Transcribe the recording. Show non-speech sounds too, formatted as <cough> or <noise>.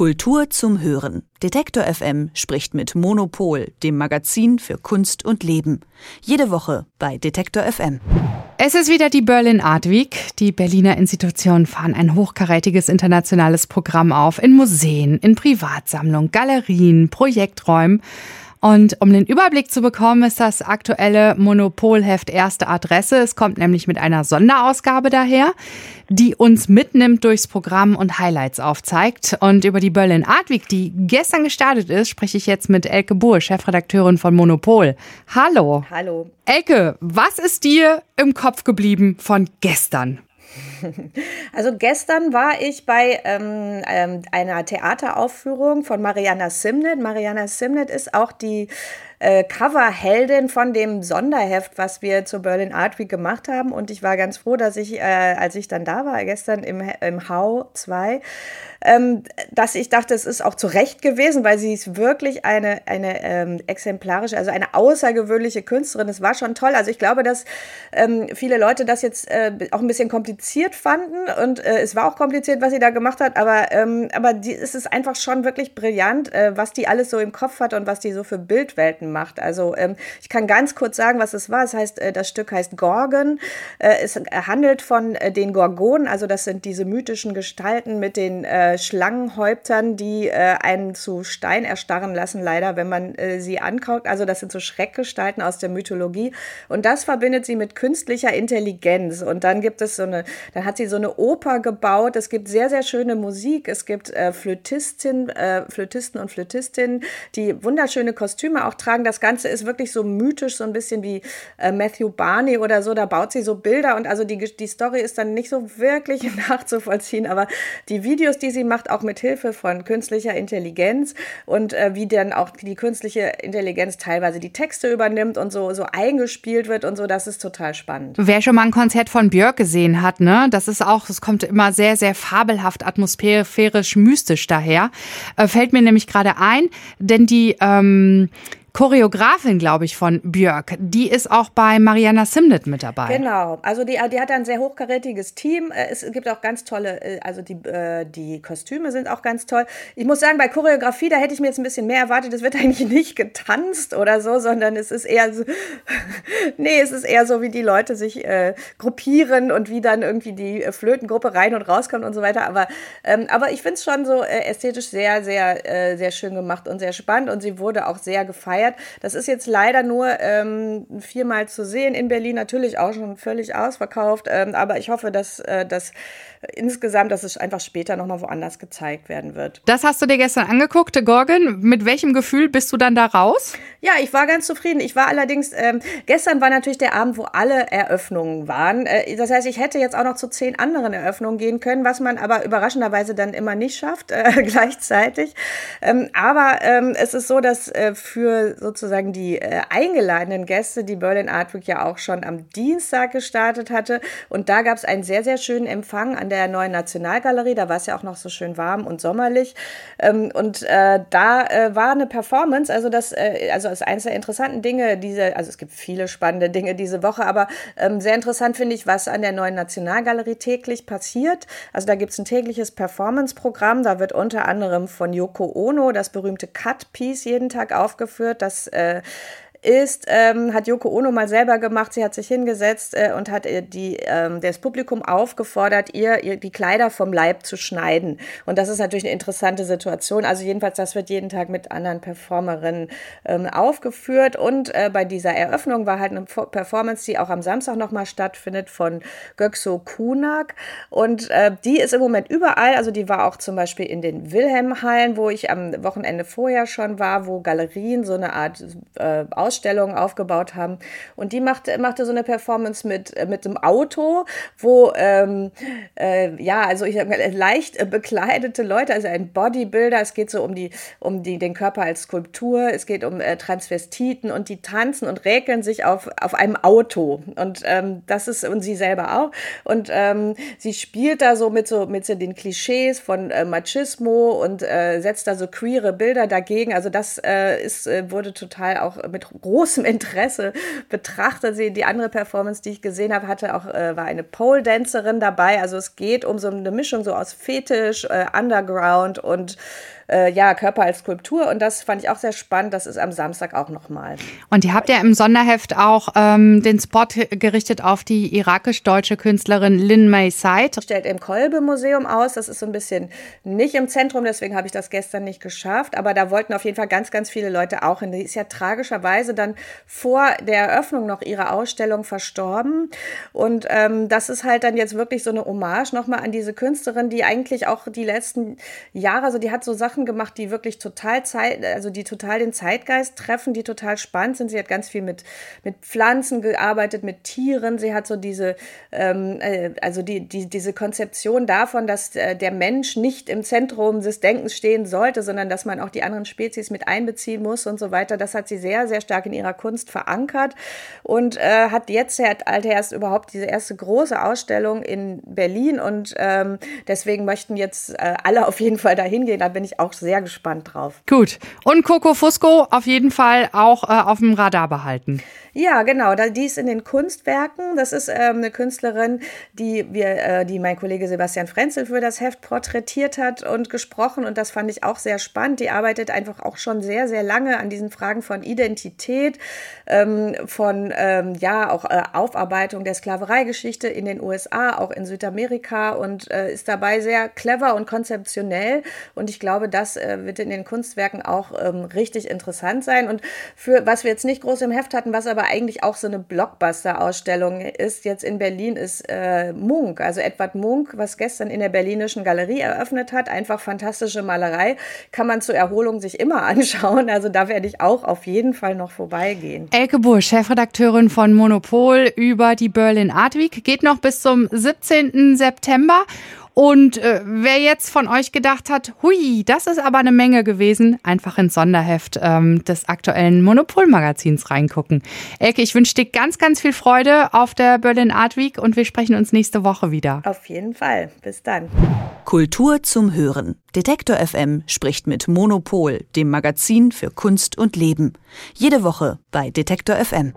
Kultur zum Hören. Detektor FM spricht mit Monopol, dem Magazin für Kunst und Leben. Jede Woche bei Detektor FM. Es ist wieder die Berlin Art Week. Die Berliner Institutionen fahren ein hochkarätiges internationales Programm auf in Museen, in Privatsammlungen, Galerien, Projekträumen. Und um den Überblick zu bekommen, ist das aktuelle Monopolheft erste Adresse. Es kommt nämlich mit einer Sonderausgabe daher, die uns mitnimmt durchs Programm und Highlights aufzeigt. Und über die Berlin Art Week, die gestern gestartet ist, spreche ich jetzt mit Elke Buhr, Chefredakteurin von Monopol. Hallo. Hallo. Elke, was ist dir im Kopf geblieben von gestern? <laughs> Also gestern war ich bei ähm, ähm, einer Theateraufführung von Mariana Simnet. Mariana Simnet ist auch die äh, Coverheldin von dem Sonderheft, was wir zur Berlin Art Week gemacht haben. Und ich war ganz froh, dass ich, äh, als ich dann da war, gestern im, im Hau 2, ähm, dass ich dachte, es ist auch zu Recht gewesen, weil sie ist wirklich eine, eine ähm, exemplarische, also eine außergewöhnliche Künstlerin. Es war schon toll. Also ich glaube, dass ähm, viele Leute das jetzt äh, auch ein bisschen kompliziert fanden und äh, es war auch kompliziert, was sie da gemacht hat, aber, ähm, aber die, es ist einfach schon wirklich brillant, äh, was die alles so im Kopf hat und was die so für Bildwelten macht. Also ähm, ich kann ganz kurz sagen, was es war. Es heißt, äh, das Stück heißt Gorgon. Äh, es handelt von äh, den Gorgonen, also das sind diese mythischen Gestalten mit den äh, Schlangenhäuptern, die äh, einen zu Stein erstarren lassen, leider, wenn man äh, sie anguckt. Also das sind so Schreckgestalten aus der Mythologie. Und das verbindet sie mit künstlicher Intelligenz. Und dann gibt es so eine, dann hat sie so eine Oper gebaut. Es gibt sehr, sehr schöne Musik. Es gibt Flötistin, Flötisten und Flötistinnen, die wunderschöne Kostüme auch tragen. Das Ganze ist wirklich so mythisch, so ein bisschen wie äh, Matthew Barney oder so. Da baut sie so Bilder und also die, die Story ist dann nicht so wirklich <laughs> nachzuvollziehen, aber die Videos, die sie sie macht, auch mit Hilfe von künstlicher Intelligenz und äh, wie dann auch die künstliche Intelligenz teilweise die Texte übernimmt und so, so eingespielt wird und so, das ist total spannend. Wer schon mal ein Konzert von Björk gesehen hat, ne, das ist auch, es kommt immer sehr, sehr fabelhaft, atmosphärisch, mystisch daher. Äh, fällt mir nämlich gerade ein, denn die, ähm, Choreografin, glaube ich, von Björk. Die ist auch bei Mariana Simnet mit dabei. Genau, also die, die hat ein sehr hochkarätiges Team. Äh, es gibt auch ganz tolle, äh, also die, äh, die Kostüme sind auch ganz toll. Ich muss sagen, bei Choreografie, da hätte ich mir jetzt ein bisschen mehr erwartet. Es wird <laughs> eigentlich nicht getanzt oder so, sondern es ist eher so, <laughs> nee, es ist eher so, wie die Leute sich äh, gruppieren und wie dann irgendwie die Flötengruppe rein und rauskommt und so weiter. Aber, ähm, aber ich finde es schon so ästhetisch sehr, sehr, sehr schön gemacht und sehr spannend und sie wurde auch sehr gefeiert gefeiert. Das ist jetzt leider nur ähm, viermal zu sehen in Berlin, natürlich auch schon völlig ausverkauft. Ähm, aber ich hoffe, dass äh, das insgesamt, dass es einfach später nochmal woanders gezeigt werden wird. Das hast du dir gestern angeguckt, Gorgon. Mit welchem Gefühl bist du dann da raus? Ja, ich war ganz zufrieden. Ich war allerdings, ähm, gestern war natürlich der Abend, wo alle Eröffnungen waren. Äh, das heißt, ich hätte jetzt auch noch zu zehn anderen Eröffnungen gehen können, was man aber überraschenderweise dann immer nicht schafft, äh, <laughs> gleichzeitig. Ähm, aber ähm, es ist so, dass äh, für sozusagen die äh, eingeladenen Gäste die Berlin Art Week ja auch schon am Dienstag gestartet hatte. Und da gab es einen sehr, sehr schönen Empfang an der neuen Nationalgalerie. Da war es ja auch noch so schön warm und sommerlich. Ähm, und äh, da äh, war eine Performance, also das, äh, also ist eines der interessanten Dinge, diese, also es gibt viele spannende Dinge diese Woche, aber ähm, sehr interessant finde ich, was an der neuen Nationalgalerie täglich passiert. Also da gibt es ein tägliches Performance-Programm. Da wird unter anderem von Yoko Ono das berühmte Cut-Piece jeden Tag aufgeführt. Das äh, ist, ähm, hat Yoko Ono mal selber gemacht. Sie hat sich hingesetzt äh, und hat äh, die, ähm, das Publikum aufgefordert, ihr, ihr die Kleider vom Leib zu schneiden. Und das ist natürlich eine interessante Situation. Also jedenfalls, das wird jeden Tag mit anderen Performerinnen ähm, aufgeführt. Und äh, bei dieser Eröffnung war halt eine Performance, die auch am Samstag nochmal stattfindet von Gökso Kunak. Und äh, die ist im Moment überall. Also die war auch zum Beispiel in den Wilhelmhallen, wo ich am Wochenende vorher schon war, wo Galerien so eine Art äh, Ausstellungen aufgebaut haben. Und die machte, machte so eine Performance mit, äh, mit einem Auto, wo, ähm, äh, ja, also ich sag leicht bekleidete Leute, also ein Bodybuilder, es geht so um, die, um die, den Körper als Skulptur, es geht um äh, Transvestiten und die tanzen und räkeln sich auf, auf einem Auto. Und ähm, das ist, und sie selber auch. Und ähm, sie spielt da so mit so, mit so den Klischees von äh, Machismo und äh, setzt da so queere Bilder dagegen. Also das äh, ist, äh, wurde total auch mit großem Interesse betrachtet. Sie, die andere Performance, die ich gesehen habe, hatte auch, äh, war eine Pole-Dancerin dabei. Also es geht um so eine Mischung so aus Fetisch, äh, Underground und äh, ja, Körper als Skulptur. Und das fand ich auch sehr spannend. Das ist am Samstag auch nochmal. Und ihr habt ja im Sonderheft auch ähm, den Spot gerichtet auf die irakisch-deutsche Künstlerin Lin May Said. Stellt im Kolbe-Museum aus. Das ist so ein bisschen nicht im Zentrum, deswegen habe ich das gestern nicht geschafft. Aber da wollten auf jeden Fall ganz, ganz viele Leute auch hin. Die ist ja tragischerweise dann vor der Eröffnung noch ihrer Ausstellung verstorben. Und ähm, das ist halt dann jetzt wirklich so eine Hommage nochmal an diese Künstlerin, die eigentlich auch die letzten Jahre, also die hat so Sachen Sachen gemacht, die wirklich total Zeit, also die total den Zeitgeist treffen, die total spannend sind. Sie hat ganz viel mit, mit Pflanzen gearbeitet, mit Tieren. Sie hat so diese, ähm, äh, also die, die, diese Konzeption davon, dass äh, der Mensch nicht im Zentrum des Denkens stehen sollte, sondern dass man auch die anderen Spezies mit einbeziehen muss und so weiter. Das hat sie sehr, sehr stark in ihrer Kunst verankert und äh, hat jetzt hat Alte erst überhaupt diese erste große Ausstellung in Berlin und ähm, deswegen möchten jetzt äh, alle auf jeden Fall dahin gehen. Da bin ich auch auch sehr gespannt drauf. Gut. Und Coco Fusco auf jeden Fall auch äh, auf dem Radar behalten. Ja, genau. Die ist in den Kunstwerken. Das ist ähm, eine Künstlerin, die wir, äh, die mein Kollege Sebastian Frenzel für das Heft porträtiert hat und gesprochen. Und das fand ich auch sehr spannend. Die arbeitet einfach auch schon sehr, sehr lange an diesen Fragen von Identität, ähm, von ähm, ja auch äh, Aufarbeitung der Sklavereigeschichte in den USA, auch in Südamerika und äh, ist dabei sehr clever und konzeptionell. Und ich glaube, das äh, wird in den Kunstwerken auch ähm, richtig interessant sein. Und für was wir jetzt nicht groß im Heft hatten, was aber aber eigentlich auch so eine Blockbuster-Ausstellung ist. Jetzt in Berlin ist äh, Munk, also Edward Munk, was gestern in der Berlinischen Galerie eröffnet hat. Einfach fantastische Malerei. Kann man zur Erholung sich immer <laughs> anschauen. Also da werde ich auch auf jeden Fall noch vorbeigehen. Elke Busch, Chefredakteurin von Monopol über die Berlin Art Week, geht noch bis zum 17. September. Und äh, wer jetzt von euch gedacht hat, hui, das ist aber eine Menge gewesen, einfach ins Sonderheft ähm, des aktuellen Monopol-Magazins reingucken. Elke, ich wünsche dir ganz, ganz viel Freude auf der Berlin Art Week und wir sprechen uns nächste Woche wieder. Auf jeden Fall. Bis dann. Kultur zum Hören. Detektor FM spricht mit Monopol, dem Magazin für Kunst und Leben. Jede Woche bei Detektor FM.